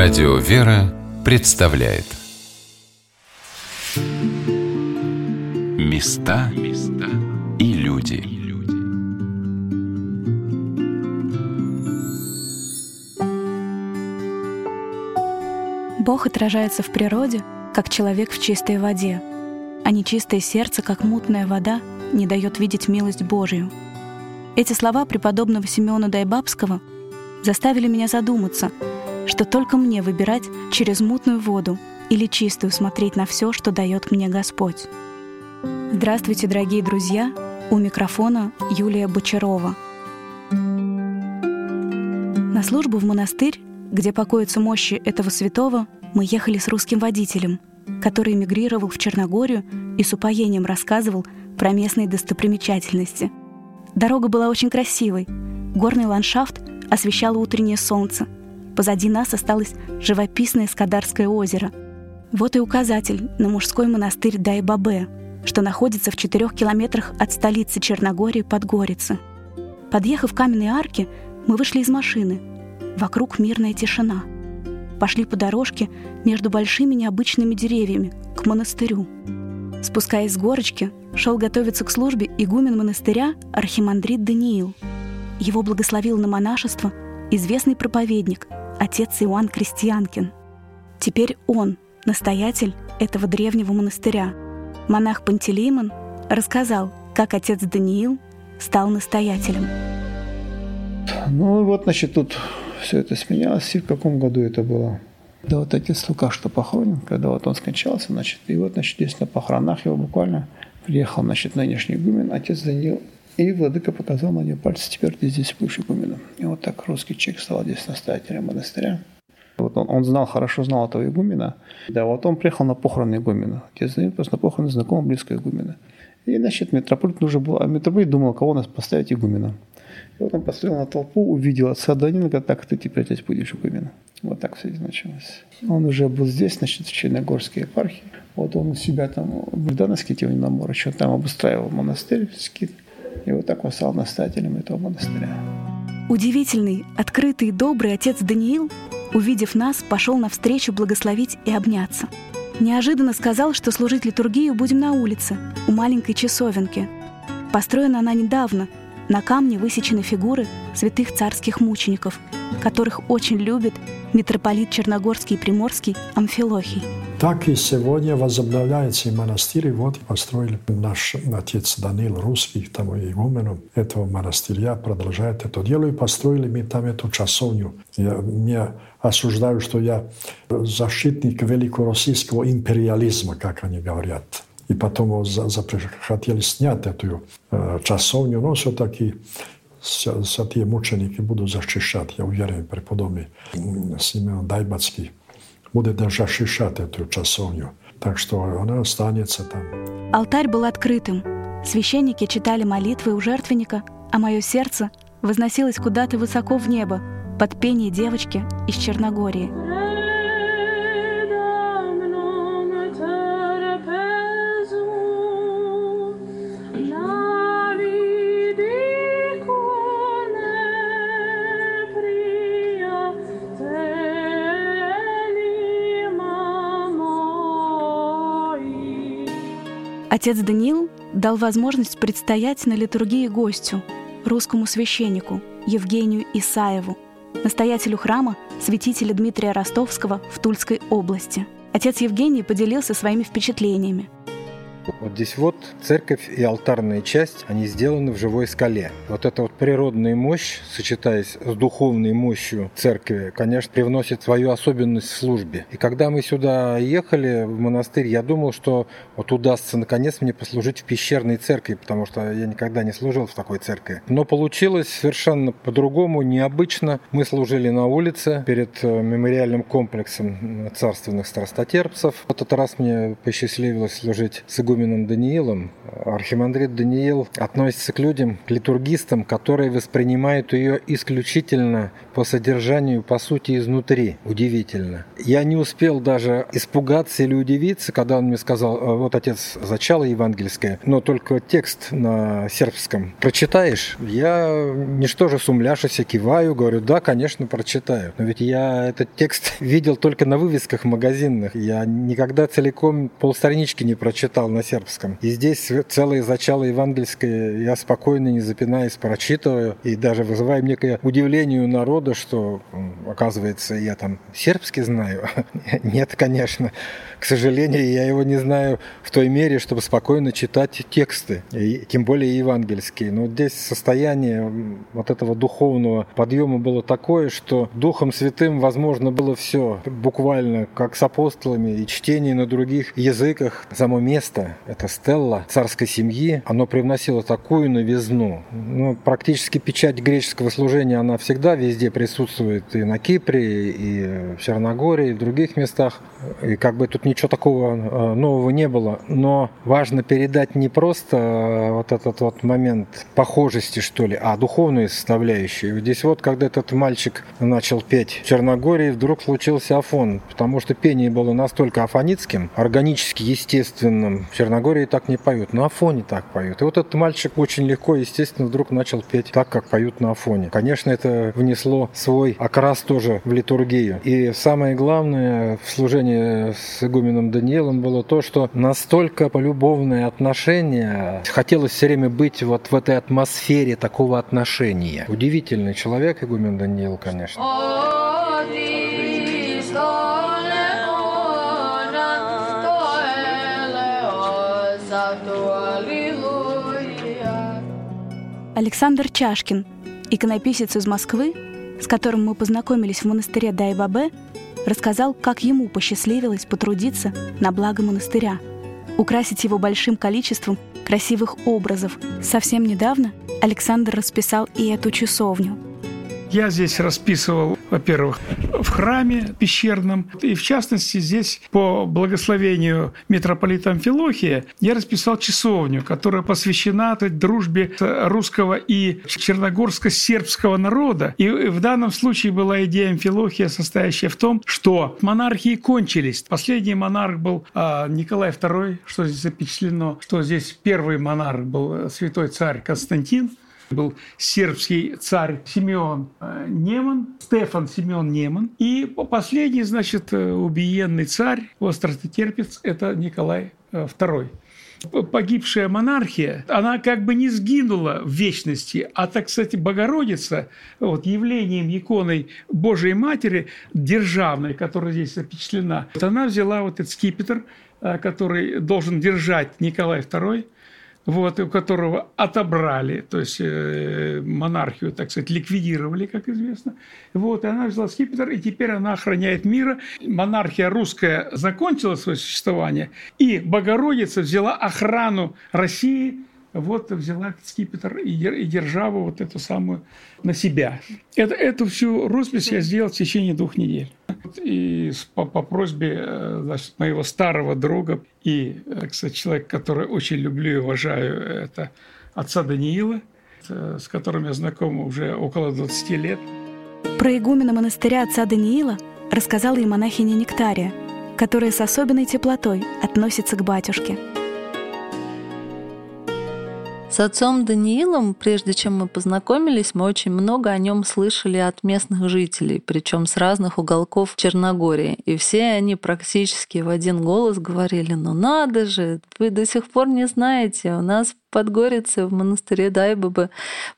Радио «Вера» представляет Места и люди Бог отражается в природе, как человек в чистой воде, а нечистое сердце, как мутная вода, не дает видеть милость Божию. Эти слова преподобного Симеона Дайбабского заставили меня задуматься — что только мне выбирать через мутную воду или чистую смотреть на все, что дает мне Господь. Здравствуйте, дорогие друзья! У микрофона Юлия Бочарова. На службу в монастырь, где покоятся мощи этого святого, мы ехали с русским водителем, который эмигрировал в Черногорию и с упоением рассказывал про местные достопримечательности. Дорога была очень красивой. Горный ландшафт освещало утреннее солнце — Позади нас осталось живописное Скадарское озеро. Вот и указатель на мужской монастырь Дайбабе, что находится в четырех километрах от столицы Черногории Подгорицы. Подъехав к каменной арке, мы вышли из машины. Вокруг мирная тишина. Пошли по дорожке между большими необычными деревьями к монастырю. Спускаясь с горочки, шел готовиться к службе игумен монастыря архимандрит Даниил. Его благословил на монашество известный проповедник – отец Иоанн Крестьянкин. Теперь он, настоятель этого древнего монастыря. Монах Пантелеймон рассказал, как отец Даниил стал настоятелем. Ну вот, значит, тут все это сменялось. И в каком году это было? Да вот отец Лука, что похоронен, когда вот он скончался, значит, и вот, значит, здесь на похоронах его буквально приехал, значит, нынешний игумен, отец Даниил, и владыка показал на нее пальцы, теперь ты здесь будешь игуменом. И вот так русский человек стал здесь настоятелем монастыря. Вот он, он знал, хорошо знал этого игумена. Да, вот он приехал на похороны игумена. Отец Даниил просто на похороны знакомого близкого игумена. И, значит, митрополит нужно было, а митрополит думал, кого нас поставить игумена. И вот он посмотрел на толпу, увидел отца Данила, говорит, так ты теперь здесь будешь игуменом. Вот так все это началось. Он уже был здесь, значит, в Черногорской епархии. Вот он у себя там, в Дановске, на море, что там обустраивал монастырь, скит. И вот так он стал настоятелем этого монастыря. Удивительный, открытый и добрый отец Даниил, увидев нас, пошел навстречу благословить и обняться. Неожиданно сказал, что служить литургию будем на улице, у маленькой часовенки. Построена она недавно, на камне высечены фигуры святых царских мучеников, которых очень любит митрополит Черногорский и Приморский Амфилохий. Так и сегодня возобновляется и монастырь. И вот построили наш отец Данил Русский, там игуменом этого монастыря, продолжает это дело. И построили мы там эту часовню. Я, меня осуждаю, что я защитник великороссийского империализма, как они говорят. И потом за, за, хотели снять эту э, часовню, но все-таки святые мученики будут защищать, я уверен, преподобный Симеон Дайбацкий будет защищать эту часовню. Так что она останется там. Алтарь был открытым. Священники читали молитвы у жертвенника, а мое сердце возносилось куда-то высоко в небо под пение девочки из Черногории. Отец Даниил дал возможность предстоять на литургии гостю, русскому священнику Евгению Исаеву, настоятелю храма святителя Дмитрия Ростовского в Тульской области. Отец Евгений поделился своими впечатлениями – вот здесь вот церковь и алтарная часть, они сделаны в живой скале. Вот эта вот природная мощь, сочетаясь с духовной мощью церкви, конечно, привносит свою особенность в службе. И когда мы сюда ехали, в монастырь, я думал, что вот удастся наконец мне послужить в пещерной церкви, потому что я никогда не служил в такой церкви. Но получилось совершенно по-другому, необычно. Мы служили на улице перед э, мемориальным комплексом царственных страстотерпцев. В этот раз мне посчастливилось служить с игуменом игуменом Даниилом, архимандрит Даниил относится к людям, к литургистам, которые воспринимают ее исключительно по содержанию, по сути, изнутри. Удивительно. Я не успел даже испугаться или удивиться, когда он мне сказал, «А вот отец, зачало евангельское, но только текст на сербском. Прочитаешь? Я ничтоже сумляшися, киваю, говорю, да, конечно, прочитаю. Но ведь я этот текст видел только на вывесках магазинных. Я никогда целиком полстранички не прочитал на сербском. И здесь целое зачало евангельское я спокойно, не запинаясь, прочитываю. И даже вызываю некое удивление у народа, что, оказывается, я там сербский знаю. Нет, конечно. К сожалению, я его не знаю в той мере, чтобы спокойно читать тексты, и тем более евангельские. Но здесь состояние вот этого духовного подъема было такое, что Духом Святым возможно было все буквально, как с апостолами, и чтение на других языках. Само место, это стелла царской семьи, оно привносило такую новизну. Ну, практически печать греческого служения, она всегда везде присутствует и на Кипре, и в Черногории, и в других местах. И как бы тут ничего такого э, нового не было. Но важно передать не просто э, вот этот вот момент похожести, что ли, а духовную составляющую. Здесь вот, когда этот мальчик начал петь в Черногории, вдруг случился афон, потому что пение было настолько афонитским, органически естественным. Черногории так не поют, на афоне так поют. И вот этот мальчик очень легко, естественно, вдруг начал петь так, как поют на афоне. Конечно, это внесло свой окрас тоже в литургию. И самое главное в служении с игуменом Даниилом было то, что настолько полюбовное отношение, хотелось все время быть вот в этой атмосфере такого отношения. Удивительный человек игумен Даниил, конечно. Александр Чашкин, иконописец из Москвы, с которым мы познакомились в монастыре Дайбабе, рассказал, как ему посчастливилось потрудиться на благо монастыря, украсить его большим количеством красивых образов. Совсем недавно Александр расписал и эту часовню – я здесь расписывал, во-первых, в храме пещерном, и в частности здесь по благословению митрополита Амфилохия я расписал часовню, которая посвящена дружбе русского и черногорско-сербского народа. И в данном случае была идея Амфилохия, состоящая в том, что монархии кончились. Последний монарх был а, Николай II, что здесь запечатлено, что здесь первый монарх был святой царь Константин, был сербский царь Симеон э, Неман, Стефан Симеон Неман. И последний, значит, э, убиенный царь, остротерпец, это Николай II э, погибшая монархия, она как бы не сгинула в вечности, а, так кстати, Богородица, вот, явлением иконой Божией Матери, державной, которая здесь запечатлена, вот она взяла вот этот скипетр, который должен держать Николай II, вот, у которого отобрали, то есть э, монархию, так сказать, ликвидировали, как известно. Вот, и она взяла скипетр, и теперь она охраняет мира. Монархия русская закончила свое существование, и Богородица взяла охрану России, вот взяла скипетр и, и державу вот эту самую на себя. Это, эту всю роспись я сделал в течение двух недель. И по, по просьбе э, значит, моего старого друга и, э, кстати, человек, который очень люблю и уважаю, это отца Даниила, э, с которым я знаком уже около 20 лет. Про игумена монастыря отца Даниила рассказала и монахиня Нектария, которая с особенной теплотой относится к батюшке – с отцом Даниилом, прежде чем мы познакомились, мы очень много о нем слышали от местных жителей, причем с разных уголков Черногории. И все они практически в один голос говорили, ну надо же, вы до сих пор не знаете, у нас Подгорице в монастыре Дайбабы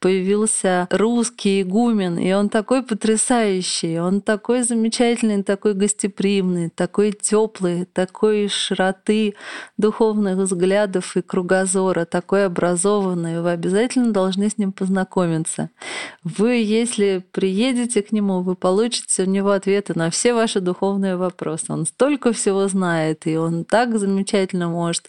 появился русский игумен, и он такой потрясающий, он такой замечательный, такой гостеприимный, такой теплый, такой широты духовных взглядов и кругозора, такой образованный. Вы обязательно должны с ним познакомиться. Вы, если приедете к нему, вы получите у него ответы на все ваши духовные вопросы. Он столько всего знает, и он так замечательно может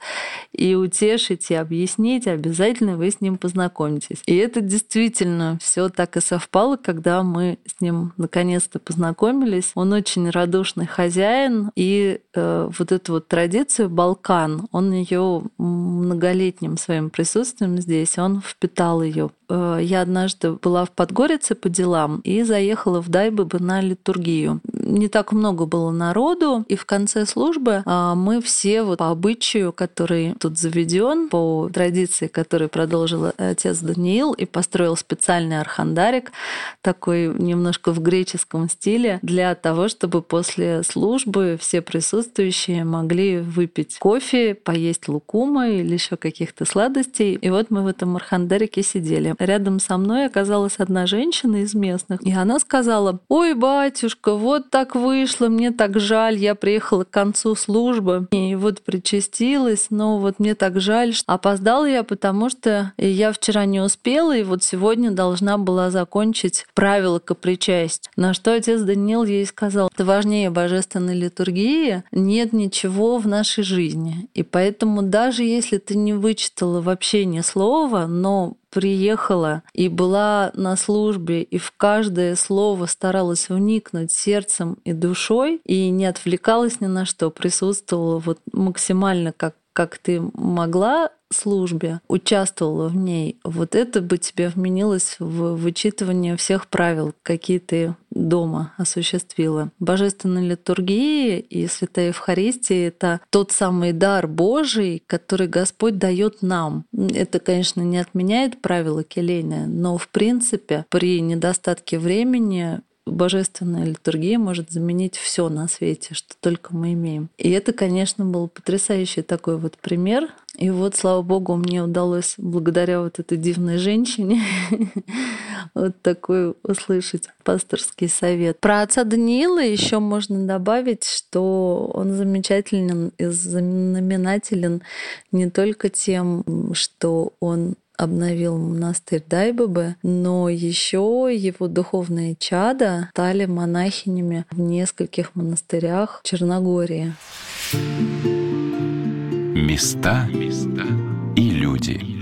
и утешить, и объяснить, приходите, обязательно вы с ним познакомитесь. И это действительно все так и совпало, когда мы с ним наконец-то познакомились. Он очень радушный хозяин, и э, вот эту вот традицию Балкан, он ее многолетним своим присутствием здесь, он впитал ее. Э, я однажды была в Подгорице по делам и заехала в Дайбыбы на литургию. Не так много было народу, и в конце службы э, мы все вот по обычаю, который тут заведен, по традиции, который продолжил отец Даниил и построил специальный архандарик, такой немножко в греческом стиле, для того, чтобы после службы все присутствующие могли выпить кофе, поесть лукума или еще каких-то сладостей. И вот мы в этом архандарике сидели. Рядом со мной оказалась одна женщина из местных, и она сказала, ой, батюшка, вот так вышло, мне так жаль, я приехала к концу службы, и вот причастилась, но вот мне так жаль, что опоздала я, потому что я вчера не успела, и вот сегодня должна была закончить правила к причастию. На что отец Даниил ей сказал, это важнее божественной литургии, нет ничего в нашей жизни. И поэтому даже если ты не вычитала вообще ни слова, но приехала и была на службе, и в каждое слово старалась вникнуть сердцем и душой, и не отвлекалась ни на что, присутствовала вот максимально как как ты могла службе, участвовала в ней, вот это бы тебе вменилось в вычитывание всех правил, какие ты дома осуществила. Божественная литургия и Святая Евхаристия — это тот самый дар Божий, который Господь дает нам. Это, конечно, не отменяет правила келейное, но в принципе при недостатке времени божественная литургия может заменить все на свете, что только мы имеем. И это, конечно, был потрясающий такой вот пример. И вот, слава богу, мне удалось благодаря вот этой дивной женщине вот такой услышать пасторский совет. Про отца Даниила еще можно добавить, что он замечателен и знаменателен не только тем, что он обновил монастырь Дайбабы, но еще его духовные чада стали монахинями в нескольких монастырях Черногории. Места и люди.